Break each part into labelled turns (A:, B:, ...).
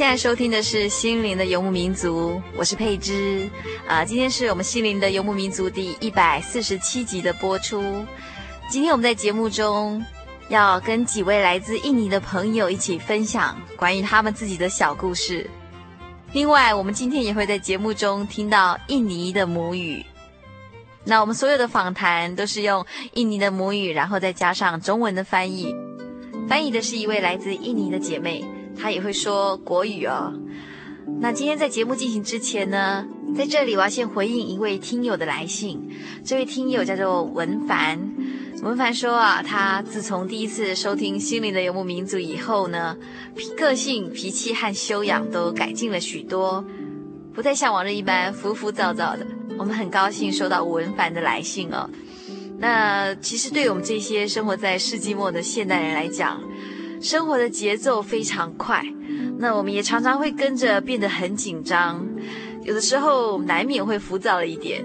A: 现在收听的是《心灵的游牧民族》，我是佩芝。啊，今天是我们《心灵的游牧民族》第一百四十七集的播出。今天我们在节目中要跟几位来自印尼的朋友一起分享关于他们自己的小故事。另外，我们今天也会在节目中听到印尼的母语。那我们所有的访谈都是用印尼的母语，然后再加上中文的翻译。翻译的是一位来自印尼的姐妹。他也会说国语哦。那今天在节目进行之前呢，在这里我要先回应一位听友的来信。这位听友叫做文凡，文凡说啊，他自从第一次收听《心灵的游牧民族》以后呢，个性、脾气和修养都改进了许多，不再像往日一般浮浮躁躁的。我们很高兴收到文凡的来信哦。那其实对我们这些生活在世纪末的现代人来讲，生活的节奏非常快，那我们也常常会跟着变得很紧张，有的时候难免会浮躁了一点。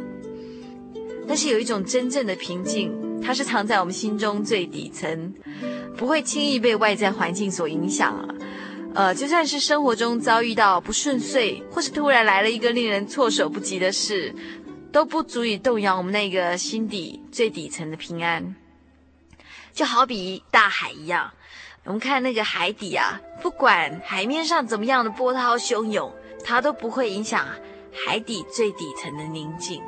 A: 但是有一种真正的平静，它是藏在我们心中最底层，不会轻易被外在环境所影响。呃，就算是生活中遭遇到不顺遂，或是突然来了一个令人措手不及的事，都不足以动摇我们那个心底最底层的平安。就好比大海一样。我们看那个海底啊，不管海面上怎么样的波涛汹涌，它都不会影响海底最底层的宁静。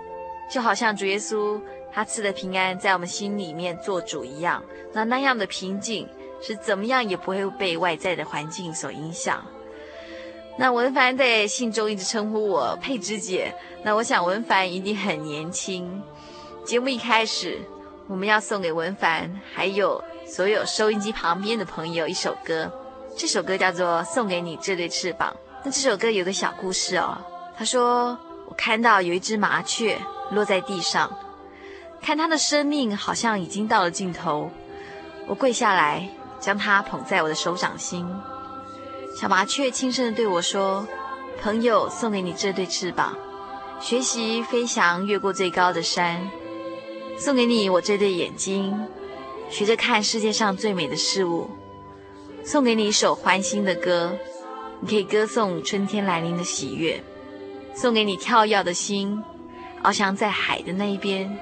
A: 就好像主耶稣他赐的平安在我们心里面做主一样，那那样的平静是怎么样也不会被外在的环境所影响。那文凡在信中一直称呼我佩芝姐，那我想文凡一定很年轻。节目一开始，我们要送给文凡，还有。所有收音机旁边的朋友，一首歌，这首歌叫做《送给你这对翅膀》。那这首歌有个小故事哦。他说：“我看到有一只麻雀落在地上，看它的生命好像已经到了尽头。我跪下来，将它捧在我的手掌心。小麻雀轻声地对我说：‘朋友，送给你这对翅膀，学习飞翔，越过最高的山。送给你我这对眼睛。’”学着看世界上最美的事物，送给你一首欢欣的歌，你可以歌颂春天来临的喜悦；送给你跳跃的心，翱翔在海的那一边。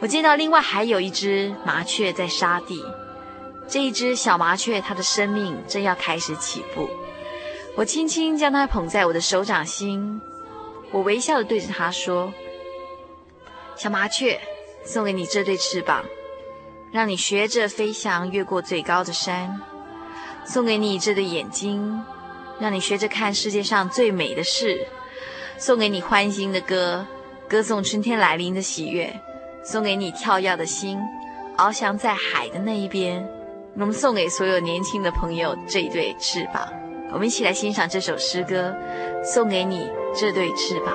A: 我见到另外还有一只麻雀在沙地，这一只小麻雀，它的生命正要开始起步。我轻轻将它捧在我的手掌心，我微笑地对着它说：“小麻雀，送给你这对翅膀。”让你学着飞翔，越过最高的山，送给你这对眼睛，让你学着看世界上最美的事，送给你欢欣的歌，歌颂春天来临的喜悦，送给你跳跃的心，翱翔在海的那一边。我们送给所有年轻的朋友这一对翅膀，我们一起来欣赏这首诗歌，送给你这对翅膀。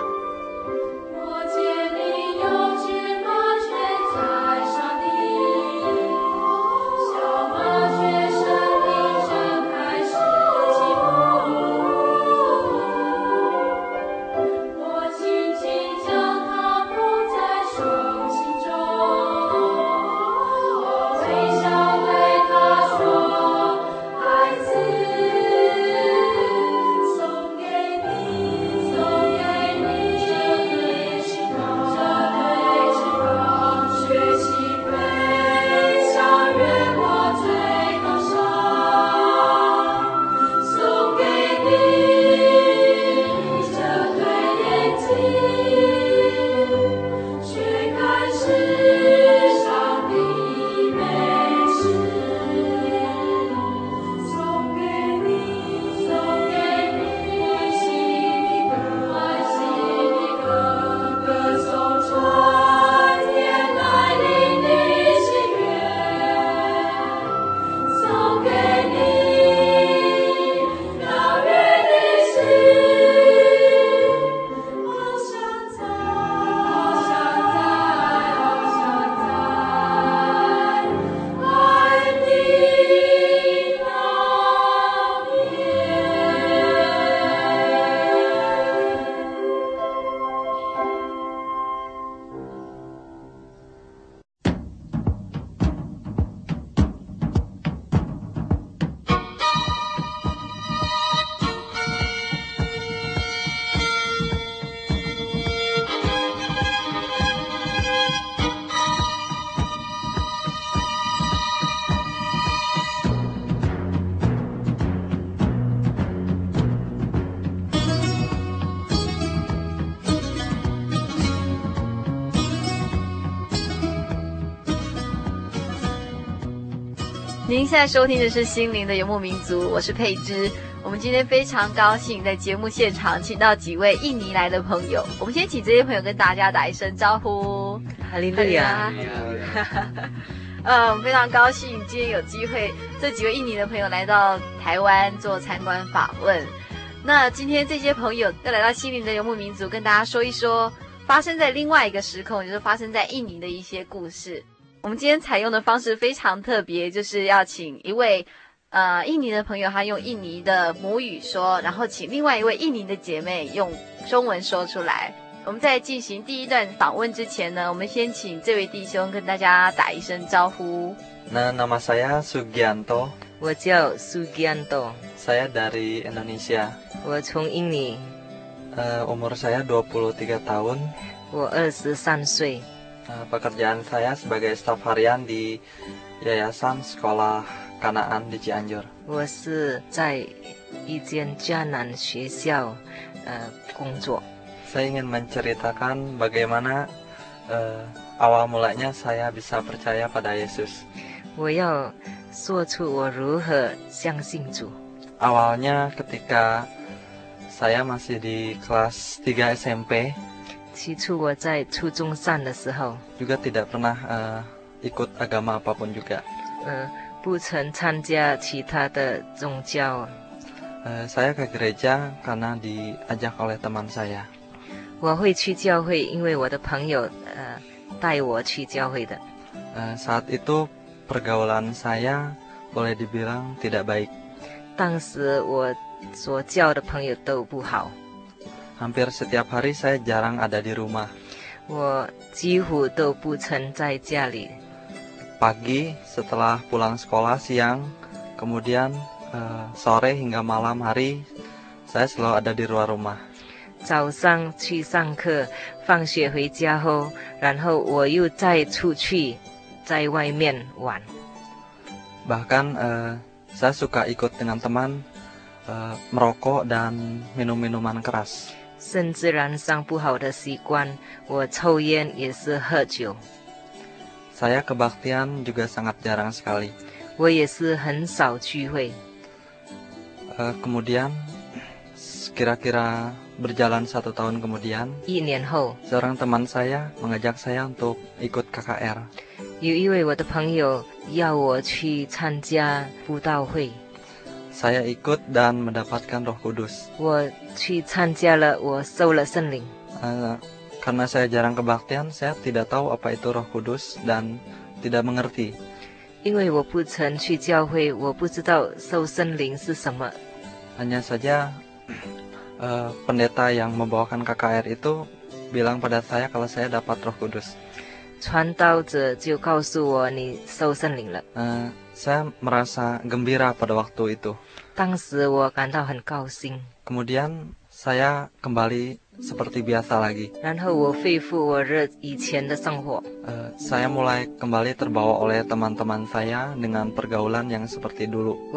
A: 现在收听的是《心灵的游牧民族》，我是佩芝。我们今天非常高兴在节目现场请到几位印尼来的朋友。我们先请这些朋友跟大家打一声招呼。
B: 哈利路亚！
A: 呃，非常高兴今天有机会，这几位印尼的朋友来到台湾做参观访问。那今天这些朋友要来到《心灵的游牧民族》，跟大家说一说发生在另外一个时空，也就是发生在印尼的一些故事。我们今天采用的方式非常特别，就是要请一位呃印尼的朋友，他用印尼的母语说，然后请另外一位印尼的姐妹用中文说出来。我们在进行第一段访问之前呢，我们先请这位弟兄跟大家打一声招呼。
C: 那 nama saya Sugianto，
B: 我叫 Sugianto。
C: saya dari Indonesia。
B: 我从印尼。
C: 呃，umur saya 23 tahun。
B: 我二十三岁。
C: Uh, pekerjaan saya sebagai staf harian di Yayasan Sekolah Kanaan di Cianjur.
B: 我是在一间迦南学校呃工作。
C: Saya ingin menceritakan bagaimana uh, awal mulanya saya bisa percaya pada Yesus.
B: 我要说出我如何相信主。
C: Awalnya ketika saya masih di kelas 3 SMP.
B: 起初我在初中上的时候
C: ，juga tidak pernah uh, ikut agama apapun juga。
B: 呃，不曾参加其他的宗教。
C: 呃，saya ke gereja karena diajak oleh teman saya。
B: 我会去教会，因为我的朋友呃带我去教会的。
C: 呃，saat itu pergaulan saya boleh dibilang tidak baik。
B: 当时我所交的朋友都不好。
C: Hampir setiap hari saya jarang ada di rumah. Pagi setelah pulang sekolah siang, kemudian uh, sore hingga malam hari saya selalu ada di luar rumah.
B: 早上去上课，放学回家后，然后我又再出去在外面玩。
C: Bahkan uh, saya suka ikut dengan teman uh, merokok dan minum minuman keras.
B: 甚至染上不好的习惯，我抽烟也是喝酒。
C: Saya kebaktian juga sangat jarang sekali。
B: 我也是很少聚会。
C: Uh, kemudian kira-kira berjalan satu tahun kemudian，
B: 一年后，
C: seorang teman saya mengajak saya untuk ikut KKR。
B: 有一位我的朋友要我去参加布道会。
C: saya ikut dan mendapatkan Roh Kudus.
B: Uh,
C: karena saya jarang kebaktian, saya tidak tahu apa itu Roh Kudus dan tidak mengerti. Hanya saja uh, pendeta yang membawakan KKR itu bilang pada saya kalau saya dapat Roh Kudus.
B: 传道者就告诉我你受圣灵了。
C: Uh, saya merasa gembira pada waktu itu. Kemudian saya kembali seperti biasa lagi. Uh, saya mulai kembali terbawa oleh teman-teman saya dengan pergaulan yang seperti dulu.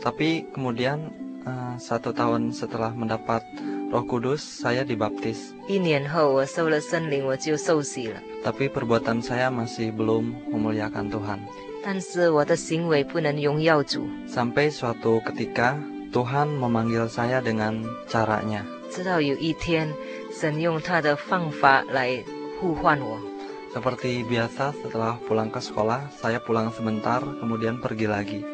C: Tapi kemudian uh, satu tahun setelah mendapat Roh Kudus, saya dibaptis.
B: 一年后我受了圣灵，我就受洗了。
C: Tapi perbuatan saya masih belum memuliakan Tuhan.
B: 但是我的行为不能荣耀主。
C: Sampai suatu ketika Tuhan memanggil saya dengan caranya.
B: 直到有一天，神用他的方法来呼唤我。
C: Seperti biasa setelah pulang ke sekolah, saya pulang sebentar, kemudian pergi lagi.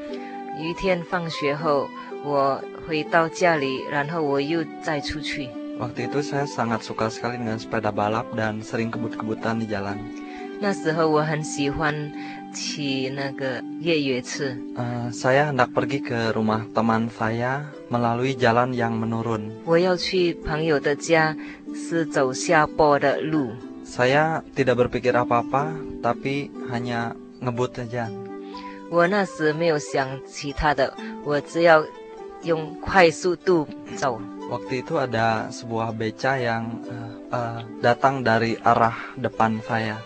B: 有一天放学后， 我回到家里，然后我又再出去。
C: Waktu itu saya sangat suka sekali dengan sepeda balap dan sering kebut-kebutan di jalan.
B: 那时候我很喜欢骑那个越野车。
C: Uh, saya hendak pergi ke rumah teman saya melalui jalan yang menurun.
B: 我要去朋友的家，是走下坡的路。
C: Saya tidak berpikir apa-apa, tapi hanya ngebut saja.
B: 我那时没有想其他的，我只要 用快速度走。
C: Waktu itu ada sebuah beca yang uh, uh, datang dari arah depan saya.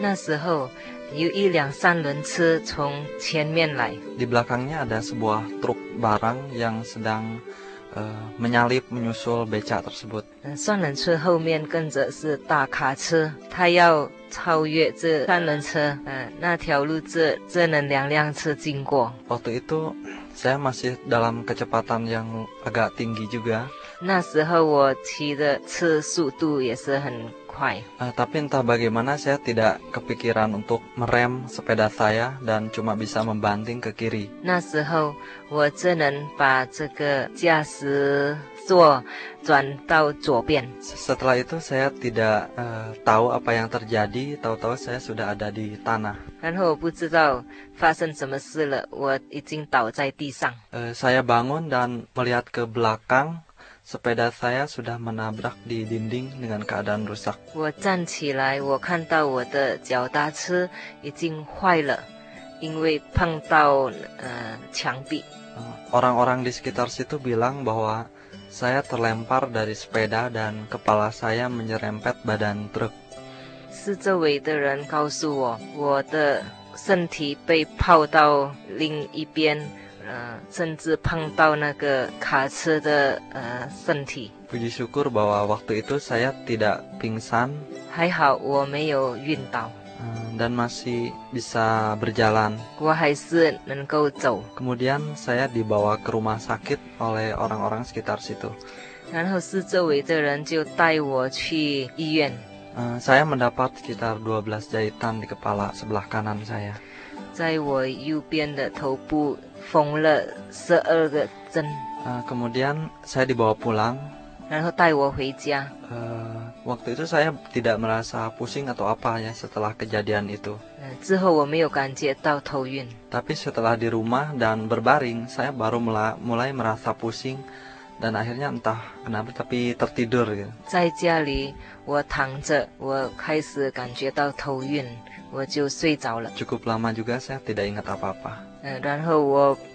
B: 那时候有一辆三轮车从前面来。
C: Di belakangnya ada sebuah truk barang yang sedang eh, menyalip menyusul beca tersebut.
B: 嗯，三轮车后面跟着是大卡车，他要超越这三轮车。嗯，那条路这这能两辆车经过。
C: Waktu itu saya masih dalam kecepatan yang agak tinggi juga.
B: 那时候我骑的车速度也是很快，
C: Eh, tapi entah bagaimana saya tidak kepikiran untuk merem sepeda saya dan cuma bisa membanting ke kiri.
B: 那时候我只能把这个驾驶 座转到左边。
C: Setelah itu saya tidak eh, tahu apa yang terjadi, tahu-tahu saya sudah ada di tanah.
B: 然后我不知道发生什么事了，我已经倒在地上。
C: Eh, saya bangun dan melihat ke belakang, sepeda saya sudah menabrak di dinding dengan keadaan rusak.
B: 我站起来，我看到我的脚踏车已经坏了，因为碰到呃墙壁。
C: Eh, Orang-orang di sekitar situ bilang bahwa saya terlempar dari sepeda dan kepala saya menyerempet badan truk.
B: 四周围的人告诉我，我的身体被抛到另一边，呃，甚至碰到那个卡车的呃身体。
C: Puji syukur bahwa waktu itu saya tidak pingsan
B: 还好我没有晕倒，
C: eh, dan masih bisa berjalan.
B: 我还是能够走。
C: Kemudian saya dibawa ke rumah sakit oleh orang-orang sekitar situ.
B: 然后四周围的人就带我去医院。
C: Eh, saya mendapat sekitar 12 jahitan di kepala sebelah kanan saya.
B: 在我右边的头部缝了十二个针，
C: Eh, kemudian saya dibawa pulang.
B: 然后带我回家。
C: Eh, waktu itu saya tidak merasa pusing atau apa ya setelah kejadian itu.
B: 呃，之后我没有感觉到头晕，
C: Tapi setelah di rumah dan berbaring, saya baru mula- mulai merasa pusing dan akhirnya entah kenapa tapi tertidur gitu.
B: 在家里我躺着，我开始感觉到头晕，我就睡着了。
C: Cukup lama juga saya tidak ingat apa-apa.
B: 嗯、然后我不省人事。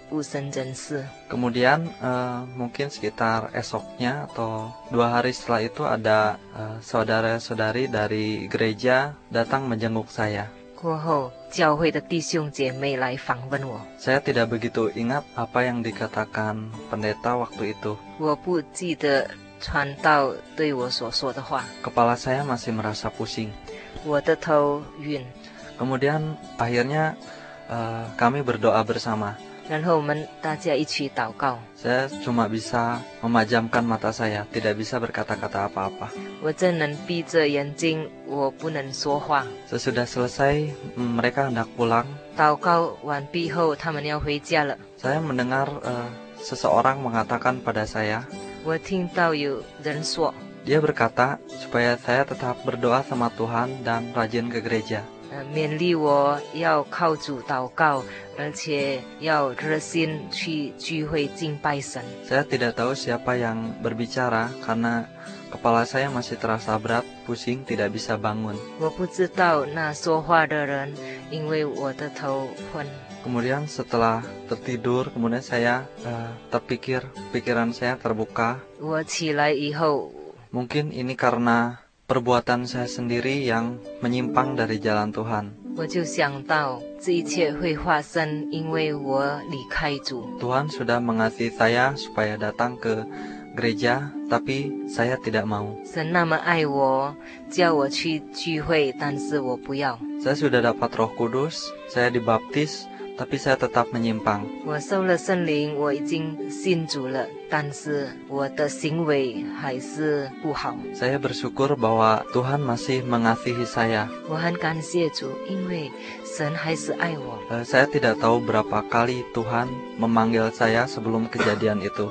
C: Kemudian eh, mungkin sekitar esoknya atau dua hari setelah itu ada eh, saudara-saudari dari gereja datang menjenguk saya.
B: 过后，教会的弟兄姐妹来访问我，
C: Saya tidak begitu ingat apa yang dikatakan pendeta waktu itu.
B: 我不记得传道对我所说的话，
C: Kepala saya masih merasa pusing.
B: 我的头晕。
C: Kemudian akhirnya eh, kami berdoa bersama.
B: 然后我们大家一起祷告。
C: Saya cuma bisa memajamkan mata saya, tidak bisa berkata-kata apa-apa.
B: 我只能闭着眼睛，我不能说话。
C: Sesudah selesai, mm, mereka hendak pulang.
B: 祷告完毕后，他们要回家了。
C: Saya mendengar eh, seseorang mengatakan pada saya,
B: 我听到有人说，
C: dia berkata supaya saya tetap berdoa sama Tuhan dan rajin ke gereja.
B: 呃，勉励我要靠主祷告，而且要热心去聚会敬拜神。
C: Saya tidak tahu siapa yang berbicara karena kepala saya masih terasa berat, pusing, tidak bisa bangun.
B: 我不知道那说话的人，因为我的头昏。
C: Kemudian setelah tertidur, kemudian saya eh, terpikir, pikiran saya terbuka.
B: 我起来以后，
C: Mungkin ini karena perbuatan saya sendiri yang menyimpang dari jalan Tuhan.
B: 我就想到这一切会发生，因为我离开主。
C: Tuhan sudah mengasihi saya supaya datang ke gereja, tapi saya tidak mau.
B: 神那么爱我，叫我去聚会，但是我不要。
C: Saya sudah dapat Roh Kudus, saya dibaptis, tapi saya tetap menyimpang.
B: 我受了圣灵，我已经信主了，
C: saya bersyukur bahwa Tuhan masih mengasihi saya. Saya tidak tahu berapa kali Tuhan memanggil saya sebelum kejadian itu.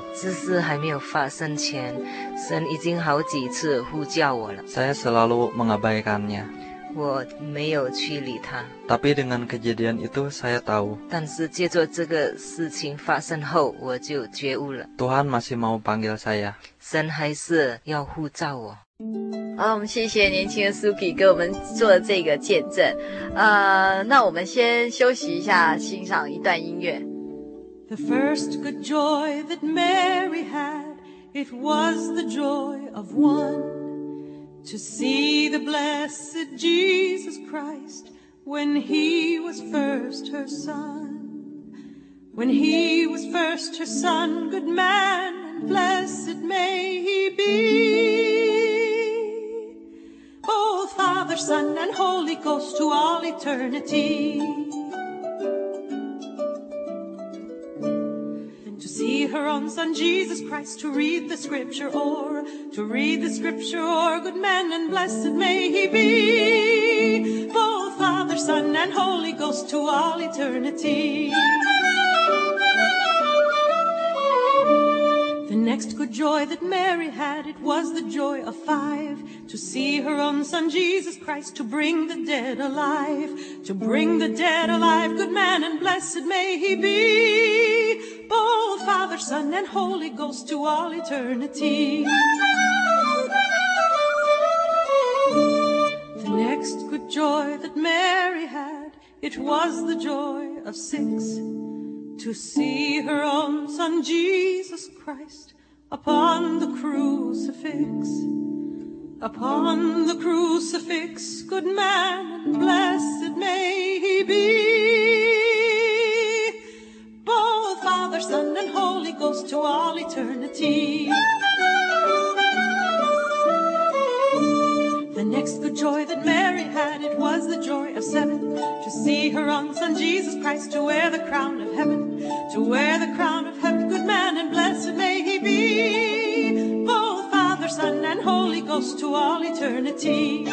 C: Saya selalu mengabaikannya.
B: 我没有去理他。
C: Tapi dengan kejadian itu saya tahu
B: 但是借着这个事情发生后，我就觉悟了
C: ，Tuhan masih mau panggil saya.
B: 神还是要呼召我。
A: 好，我们谢谢年轻的 Suki 给我们做的这个见证。呃，那我们先休息一下，欣赏一段音乐。
D: The first good joy that Mary had, it was the joy of one to see the blessed Jesus Christ when he was first her son. When he was first her son, good man and blessed may he be. Both Father, Son, and Holy Ghost to all eternity. See her own Son Jesus Christ, to read the scripture or to read the scripture or good man and blessed may he be. Both Father, Son, and Holy Ghost to all eternity. Next good joy that Mary had, it was the joy of five. To see her own son Jesus Christ, to bring the dead alive. To bring the dead alive, good man and blessed may he be. Both Father, Son, and Holy Ghost to all eternity. The next good joy that Mary had, it was the joy of six to see her own son Jesus Christ upon the crucifix. Upon the crucifix, good man and blessed may he be. Both Father, Son, and Holy Ghost to all eternity. The next good joy that Mary had, it was the joy of seven. To see her own son Jesus Christ, to wear the crown of heaven. To wear the crown of heaven, good man and blessed may he be. Both Father, Son, and Holy Ghost to all eternity.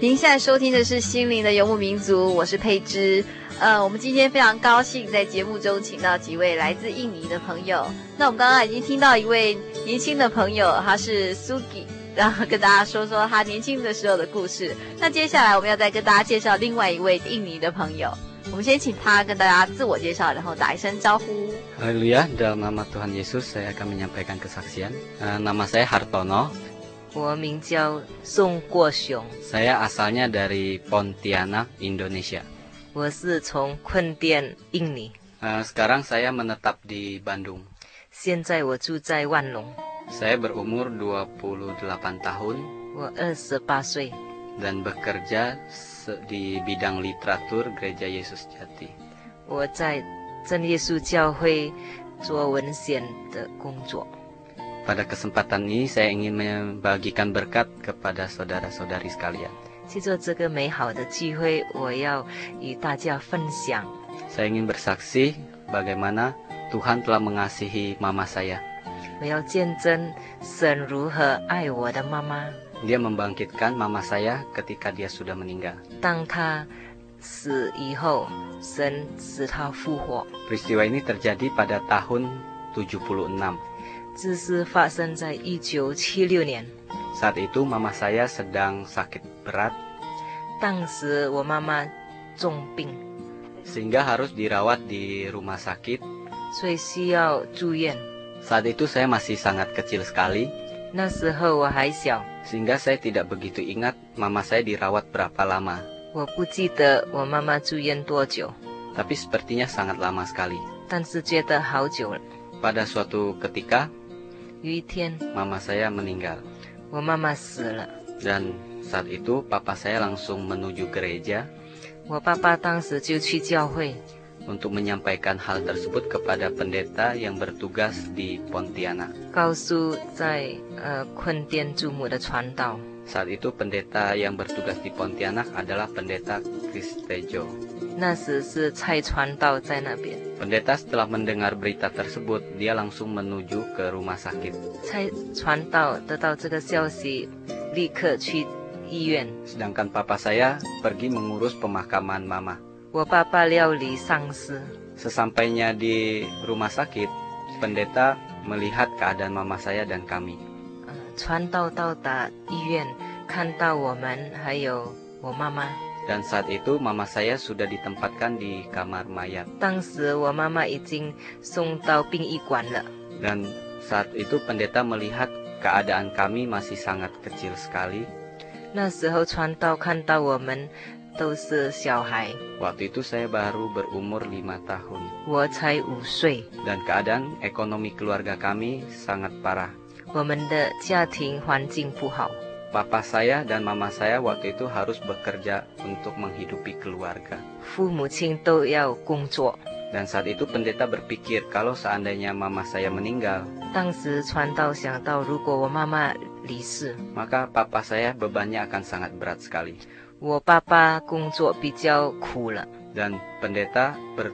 A: 您现在收听的是《心灵的游牧民族》，我是佩芝。呃，我们今天非常高兴在节目中请到几位来自印尼的朋友。那我们刚刚已经听到一位年轻的朋友，他是 Sugi，然后跟大家说说他年轻的时候的故事。那接下来我们要再跟大家介绍另外一位印尼的朋友。我们先请他跟大家自我介绍，然后打一声招呼。
E: Haleluya, dalam nama Tuhan Yesus saya akan menyampaikan kesaksian. Eh, nama saya Hartono.
B: 我名叫宋国雄，
E: Saya asalnya dari Pontianak, Indonesia.
B: 我是从困甸印尼，
E: Eh, sekarang saya menetap di Bandung.
B: 现在我住在万隆，
E: Saya berumur 28 tahun
B: 我二十八岁，
E: dan bekerja se- di bidang literatur Gereja Yesus Jati.
B: 我在真耶稣教会做文献的工作。
E: Pada kesempatan ini saya ingin membagikan berkat kepada saudara-saudari sekalian.
B: 借着这个美好的机会，我要与大家分享，
E: Saya ingin bersaksi bagaimana Tuhan telah mengasihi mama saya.
B: 我要见证神如何爱我的妈妈。
E: Dia membangkitkan mama saya ketika dia sudah meninggal.
B: 当她死以后，神使她复活。
E: Peristiwa ini terjadi pada tahun 76. Saat itu mama saya sedang sakit berat. Harus dirawat di rumah sakit。
B: 所以需要住院。
E: saat Saat itu saya masih sangat kecil sekali. Sehingga saya tidak begitu ingat mama saya dirawat berapa lama. Tapi sepertinya sangat lama sekali. Pada suatu ketika,
B: 有一天，
E: mama saya meninggal
B: 我妈妈死了，
E: dan saat itu papa saya langsung menuju gereja
B: 我爸爸当时就去教会，
E: untuk menyampaikan hal tersebut kepada pendeta yang bertugas di Pontianak.
B: 告诉在呃困甸注目的传道。
E: saat itu pendeta yang bertugas di Pontianak adalah pendeta
B: Kristejo.
E: Pendeta setelah mendengar berita tersebut, dia langsung menuju ke rumah sakit. Sedangkan papa saya pergi mengurus pemakaman mama. Sesampainya di rumah sakit, pendeta melihat keadaan mama saya dan kami.
B: 呃，传道到达医院，看到我们还有我妈妈。
E: Dan saat itu mama saya sudah ditempatkan di kamar mayat.
B: 当时我妈妈已经送到殡仪馆了。
E: Dan saat itu pendeta melihat keadaan kami masih sangat kecil sekali.
B: 那时候传道看到我们都是小孩，
E: Waktu itu saya baru berumur lima tahun.
B: 我才五岁，
E: Dan keadaan ekonomi keluarga kami sangat parah.
B: 我们的家庭环境不好。
E: Papa saya dan mama saya waktu itu harus bekerja untuk menghidupi keluarga.
B: 父母亲都要工作。
E: Dan saat itu pendeta berpikir kalau seandainya mama saya meninggal,
B: 当时传道想到，如果我妈妈离世，
E: maka papa saya bebannya akan sangat berat sekali.
B: 我爸爸工作比较苦了。
E: Dan pendeta ber-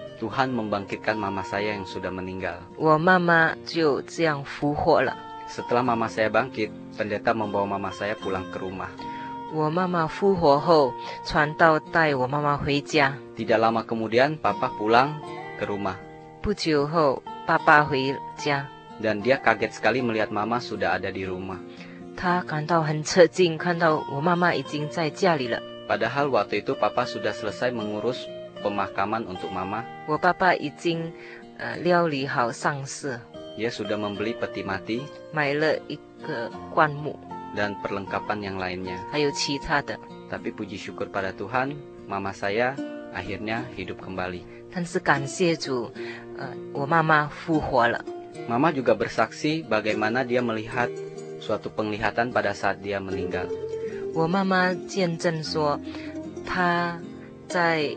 E: Tuhan membangkitkan mama saya yang sudah meninggal.
B: 我妈妈就这样复活了。
E: Setelah mama saya bangkit, pendeta membawa mama saya pulang ke rumah.
B: 我妈妈复活后，传道带我妈妈回家。
E: Tidak lama kemudian, papa pulang ke rumah.
B: 不久后，爸爸回家，
E: Dan dia kaget sekali melihat mama sudah ada di rumah.
B: 他感到很吃惊，看到我妈妈已经在家里了。
E: Padahal waktu itu papa sudah selesai mengurus pemakaman untuk mama.
B: 我爸爸已经呃料理好丧事，
E: Dia sudah membeli peti mati
B: 买了一个棺木，
E: dan perlengkapan yang lainnya.
B: 还有其他的。
E: Tapi puji syukur pada Tuhan, mama saya akhirnya hidup kembali.
B: 但是感谢主，呃，我妈妈复活了。
E: Mama juga bersaksi bagaimana dia melihat suatu penglihatan pada saat dia meninggal.
B: 我妈妈见证说，她在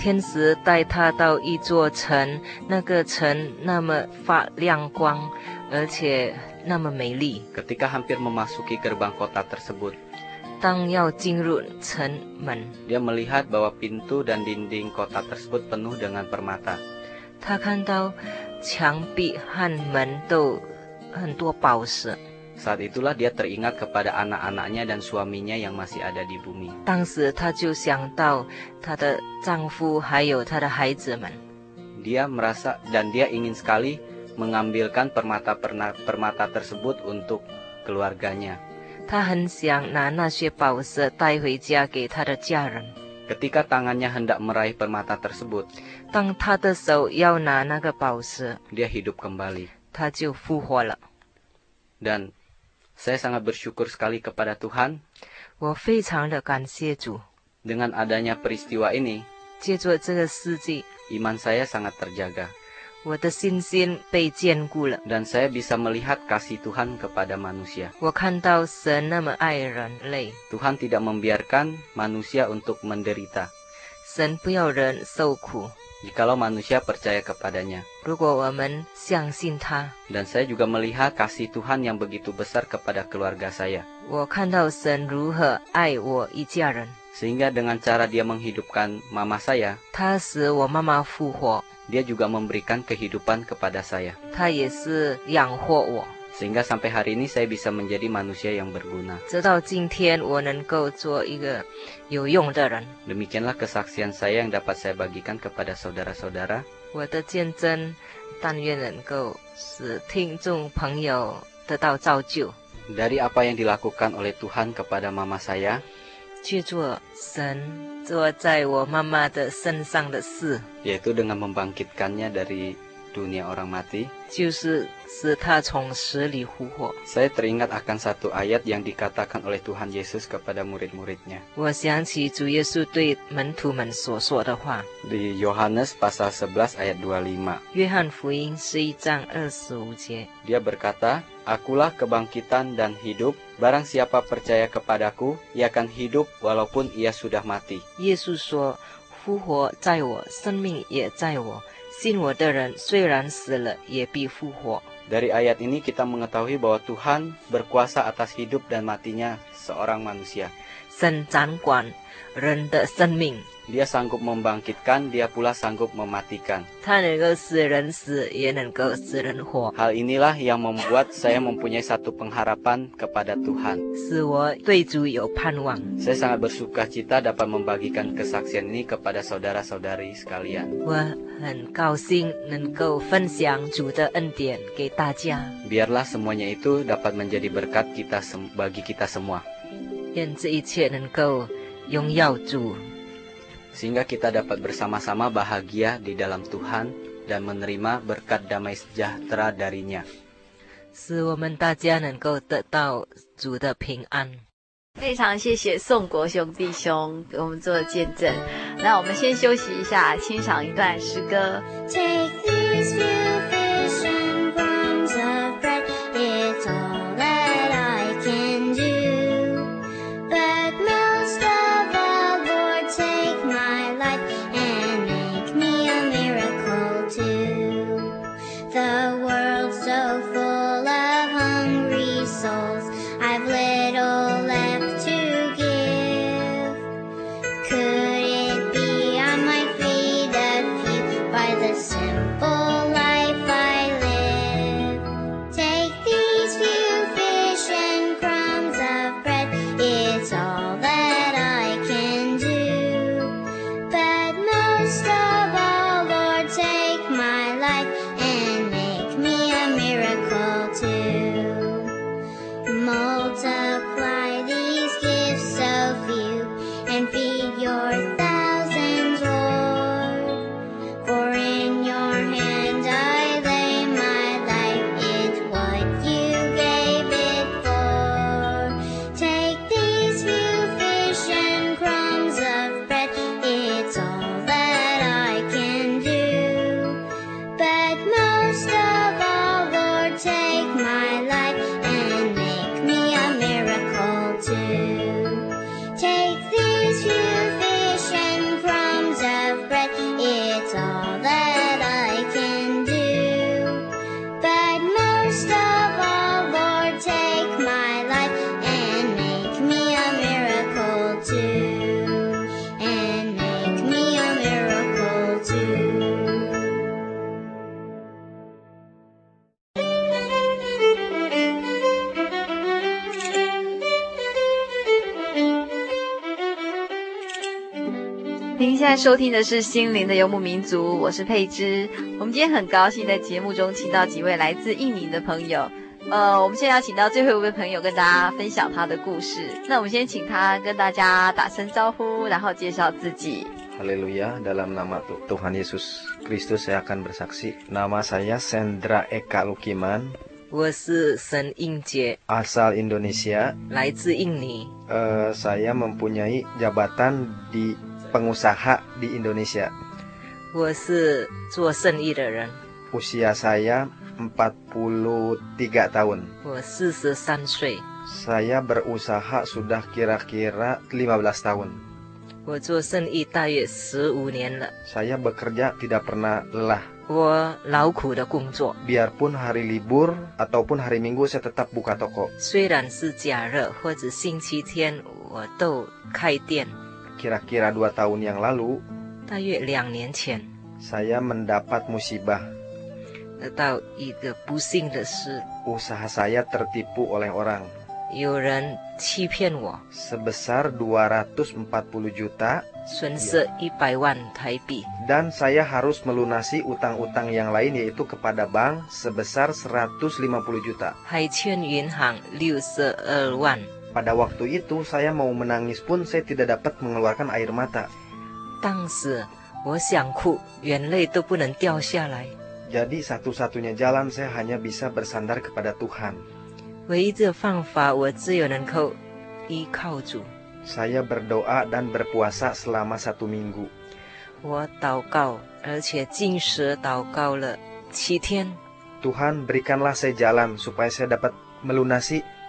B: 天使带他到一座城，那个城那么发亮光，而且那么美丽。
E: Ketika hampir memasuki gerbang kota tersebut,
B: 当要进入城门，
E: dia melihat bahwa pintu dan dinding kota tersebut penuh dengan permata.
B: 他看到墙壁和门都很多宝石。
E: saat itulah dia teringat kepada anak-anaknya dan suaminya yang masih ada di bumi. Dia merasa dan dia ingin sekali mengambilkan permata permata tersebut untuk keluarganya. Ketika tangannya hendak meraih permata tersebut, dia hidup kembali. Dan saya sangat bersyukur sekali kepada Tuhan
B: 我非常的感谢主，
E: dengan adanya peristiwa ini,
B: 借着这个事迹，
E: iman saya sangat terjaga
B: 我的信心被坚固了。
E: dan saya bisa melihat kasih Tuhan kepada manusia.
B: 我看到神那么爱人类，
E: Tuhan tidak membiarkan manusia untuk menderita
B: 神不要人受苦。
E: jikalau manusia percaya kepadanya.
B: 如果我们相信他，
E: Dan saya juga melihat kasih Tuhan yang begitu besar kepada keluarga saya.
B: 我看到神如何爱我一家人。
E: Sehingga dengan cara dia menghidupkan mama saya,
B: 他使我妈妈复活，
E: dia juga memberikan kehidupan kepada saya.
B: 他也是养活我。
E: Sehingga sampai hari ini saya bisa menjadi manusia yang berguna.
B: 直到今天，我能够做一个有用的人。
E: Demikianlah kesaksian saya yang dapat saya bagikan kepada saudara-saudara.
B: 我的见证，但愿能够使听众朋友得到造就，
E: Dari apa yang dilakukan oleh Tuhan kepada mama saya,
B: 去做神做在我妈妈的身上的事，
E: yaitu dengan membangkitkannya dari dunia orang mati.
B: 就是使她从死里复活。
E: Saya teringat akan satu ayat yang dikatakan oleh Tuhan Yesus kepada murid-muridnya.
B: 我想起主耶稣对门徒们所说的话，
E: Di Yohanes pasal 11 ayat 25.
B: 约翰福音十一章二十五节。
E: Dia berkata, Akulah kebangkitan dan hidup, barang siapa percaya kepadaku, ia akan hidup walaupun ia sudah mati.
B: 耶稣说：“复活在我，生命也在我。 信我的人虽然死了，也必复活。
E: Dari ayat ini kita mengetahui bahwa Tuhan berkuasa atas hidup dan matinya seorang manusia.
B: 神掌管人的生命，
E: Dia sanggup membangkitkan, dia pula sanggup mematikan.
B: 他能够使人死，也能够使人活，
E: Hal inilah yang membuat saya mempunyai satu pengharapan kepada Tuhan.
B: 使我对主有盼望。
E: Saya sangat bersuka cita dapat membagikan kesaksian ini kepada saudara-saudari sekalian.
B: 我很高兴能够分享主的恩典给 大家，
E: Biarlah semuanya itu dapat menjadi berkat kita sem- bagi kita semua.
B: 愿这一切能够荣耀主，
E: Sehingga kita dapat bersama-sama bahagia di dalam Tuhan dan menerima berkat damai sejahtera darinya.
B: 使我们大家能够得到主的平安。
F: 非常谢谢宋国雄弟兄给我们做的见证。那我们先休息一下，欣赏一段诗歌。 在收听的是《心灵的游牧民族》，我是佩芝。我们今天很高兴在节目中请到几位来自印尼的朋友。呃，我们现在要请到最后一位朋友跟大家分享他的故事。那我们先请他跟大家打声招呼，然后介绍自己。
G: Haleluya, dalam nama Tu- Tuhan Yesus Kristus saya akan bersaksi. Nama saya Sendra Eka Lukiman,
B: 我是沈英杰
G: ，asal Indonesia.
B: 来自印尼。
G: Eh, saya mempunyai jabatan di pengusaha di Indonesia.
B: 我是做生意的人，
G: Usia saya 43 tahun.
B: 我四十三岁，
G: Saya berusaha sudah kira-kira 15 tahun.
B: 我做生意大约十五年了。
G: Saya bekerja tidak pernah lelah.
B: 我劳苦的工作，
G: Biarpun hari libur ataupun hari Minggu saya tetap buka toko.
B: 虽然是假日或者星期天，我都开店。
G: Kira-kira dua tahun yang lalu, saya mendapat musibah. Usaha saya tertipu oleh orang. Sebesar 240 juta dan saya harus melunasi utang-utang yang lain yaitu kepada bank sebesar 150 juta. Pada waktu itu saya mau menangis pun saya tidak dapat mengeluarkan air mata. Jadi satu-satunya jalan saya hanya bisa bersandar kepada Tuhan. Saya berdoa dan berpuasa selama satu minggu. Tuhan berikanlah saya jalan supaya saya dapat melunasi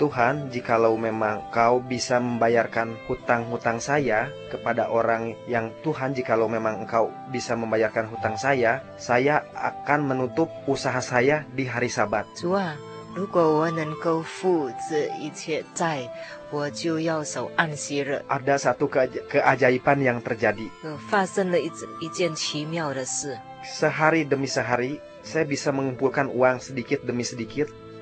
G: Tuhan, jikalau memang kau bisa membayarkan hutang-hutang saya kepada orang yang Tuhan, jikalau memang engkau bisa membayarkan hutang saya, saya akan menutup usaha saya di hari sabat. Ada satu keajaiban yang terjadi. Sehari demi sehari, saya bisa mengumpulkan uang sedikit demi sedikit.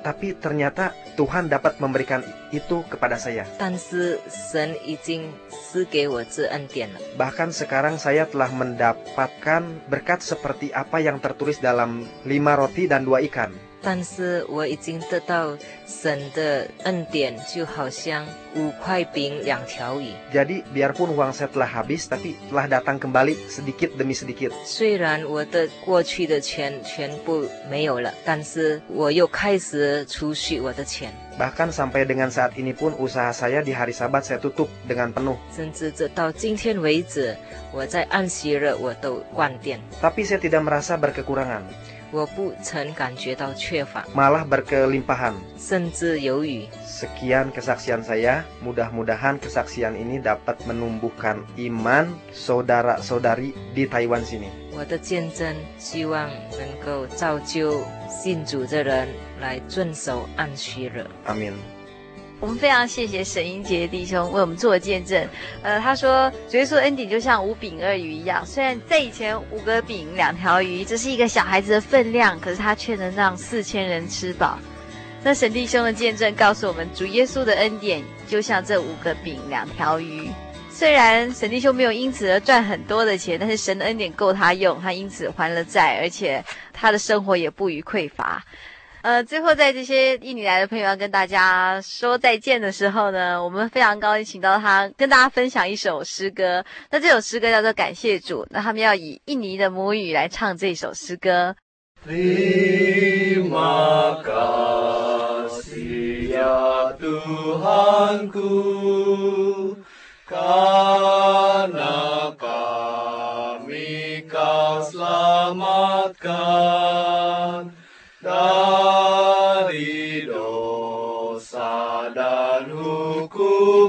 G: Tapi ternyata Tuhan dapat memberikan itu kepada saya. Bahkan sekarang saya telah mendapatkan berkat seperti apa yang tertulis dalam lima roti dan dua ikan.
B: 但是我已经得到神的恩典，就好像五块饼两条鱼。
G: Jadi biarpun uang saya telah habis, tapi telah datang kembali sedikit demi sedikit.
B: 虽然我的过去的钱全部没有了，但是我又开始储蓄我的钱，
G: Bahkan sampai dengan saat ini pun usaha saya di hari sabat saya tutup dengan penuh.
B: 甚至直到今天为止，我在安息日我都关店，
G: Tapi saya tidak merasa berkekurangan,
B: 我不曾感觉到缺乏，
G: malah berkelimpahan.
B: 甚至有余。
G: Sekian kesaksian saya, mudah-mudahan kesaksian ini dapat menumbuhkan iman saudara-saudari di Taiwan sini.
B: 我的见证，希望能够造就信主的人来遵守安息日。
G: Amin.
A: 我们非常谢谢沈英杰弟兄为我们做的见证。呃，他说主耶稣恩典就像五饼二鱼一样，虽然在以前五个饼两条鱼，这是一个小孩子的分量，可是他却能让四千人吃饱。那沈弟兄的见证告诉我们，主耶稣的恩典就像这五个饼两条鱼。虽然沈弟兄没有因此而赚很多的钱，但是神的恩典够他用，他因此还了债，而且他的生活也不予匮乏。呃，最后在这些印尼来的朋友要跟大家说再见的时候呢，我们非常高兴请到他跟大家分享一首诗歌。那这首诗歌叫做《感谢主》，那他们要以印尼的母语来唱这首诗歌。
H: Terima kasih ya Tuhanku Karena kami kau selamatkan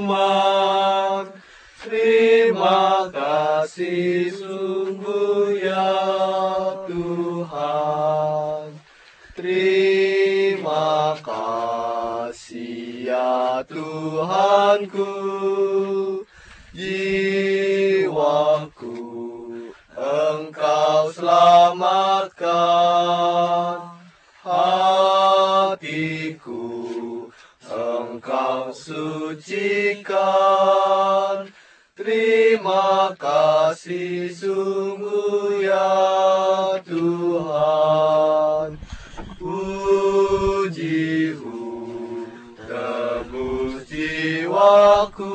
H: hukuman Terima kasih sungguh ya Tuhan. Terima kasih ya Tuhanku. Jiwaku Engkau selamatkan Engkau sucikan Terima kasih sungguh ya Tuhan. Pujimu tebus jiwaku.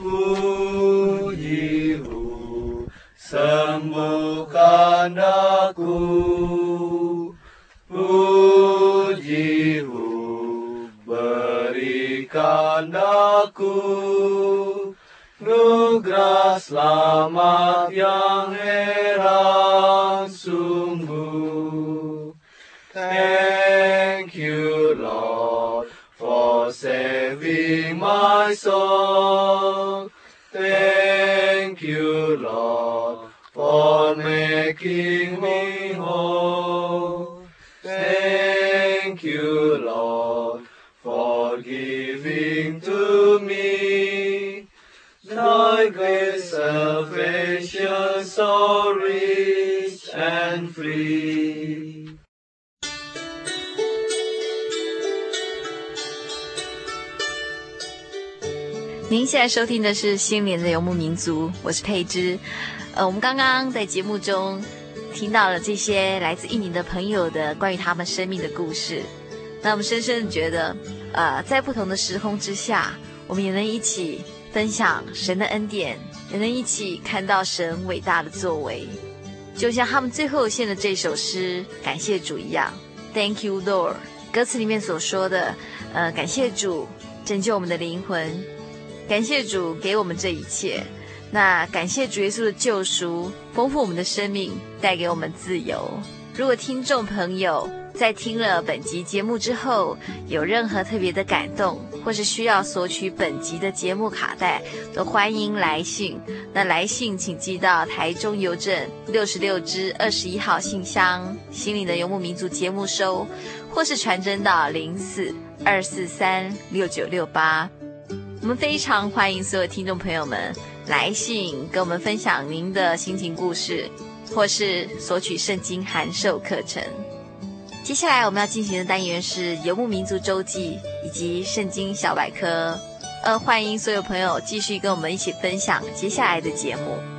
H: Pujimu sembuhkan aku aku Nugrah selamat yang heran sungguh. Thank you Lord for saving my soul. Thank you Lord for making me and free
A: 您现在收听的是新灵的游牧民族，我是佩芝，呃，我们刚刚在节目中听到了这些来自印尼的朋友的关于他们生命的故事，那我们深深的觉得呃在不同的时空之下，我们也能一起分享神的恩典，也能一起看到神伟大的作为。就像他们最后献的这首诗《感谢主》一样，Thank you, Lord。歌词里面所说的，呃，感谢主拯救我们的灵魂。感谢主给我们这一切，那感谢主耶稣的救赎，丰富我们的生命，带给我们自由。如果听众朋友在听了本集节目之后，有任何特别的感动，或是需要索取本集的节目卡带，都欢迎来信。那来信请寄到台中邮政六十六支二十一号信箱，心灵的游牧民族节目收，或是传真到零四二四三六九六八。我们非常欢迎所有听众朋友们来信跟我们分享您的心情故事，或是索取圣经函授课程。接下来我们要进行的单元是游牧民族周记以及圣经小百科。呃，欢迎所有朋友继续跟我们一起分享接下来的节目。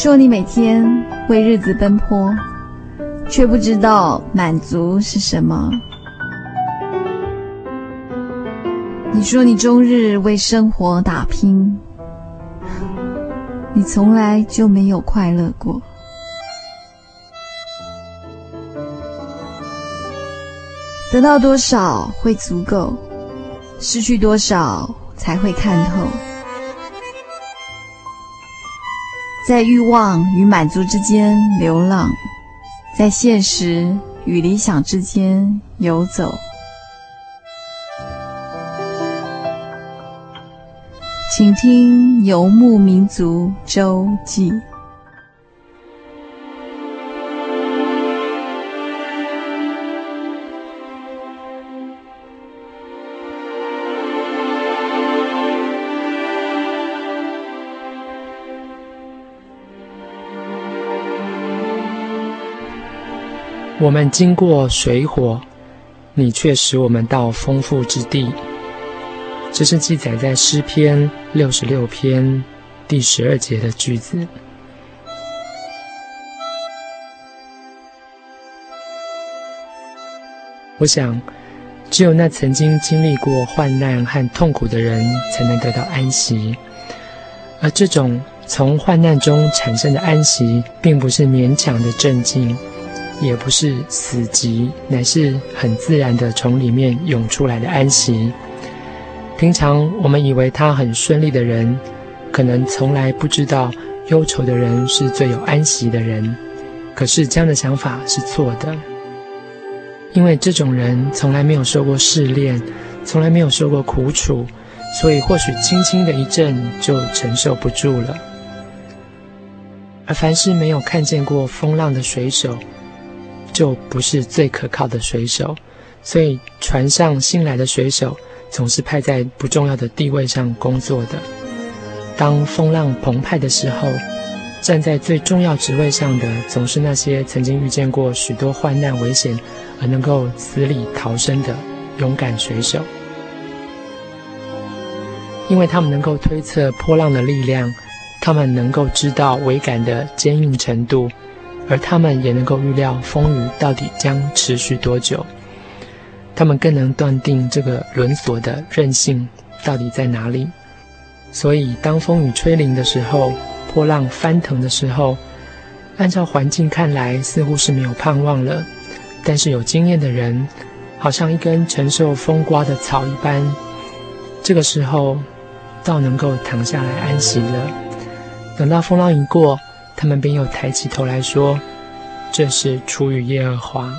I: 说你每天为日子奔波，却不知道满足是什么。你说你终日为生活打拼，你从来就没有快乐过。得到多少会足够，失去多少才会看透。在欲望与满足之间流浪，在现实与理想之间游走。请听《游牧民族周记》。
J: 我们经过水火，你却使我们到丰富之地。这是记载在诗篇六十六篇第十二节的句子。我想，只有那曾经经历过患难和痛苦的人，才能得到安息。而这种从患难中产生的安息，并不是勉强的镇静。也不是死寂，乃是很自然的从里面涌出来的安息。平常我们以为他很顺利的人，可能从来不知道忧愁的人是最有安息的人。可是这样的想法是错的，因为这种人从来没有受过试炼，从来没有受过苦楚，所以或许轻轻的一阵就承受不住了。而凡是没有看见过风浪的水手，就不是最可靠的水手，所以船上新来的水手总是派在不重要的地位上工作的。当风浪澎湃的时候，站在最重要职位上的总是那些曾经遇见过许多患难危险而能够死里逃生的勇敢水手。因为他们能够推测波浪的力量，他们能够知道桅杆的坚硬程度，而他们也能够预料风雨到底将持续多久。他们更能断定这个轮锁的韧性到底在哪里。所以，当风雨吹临的时候，波浪翻腾的时候，按照环境看来，似乎是没有盼望了。但是有经验的人，好像一根承受风刮的草一般，这个时候，倒能够躺下来安息了。等到风浪一过，他们便又抬起头来说：“这是出于耶和华。”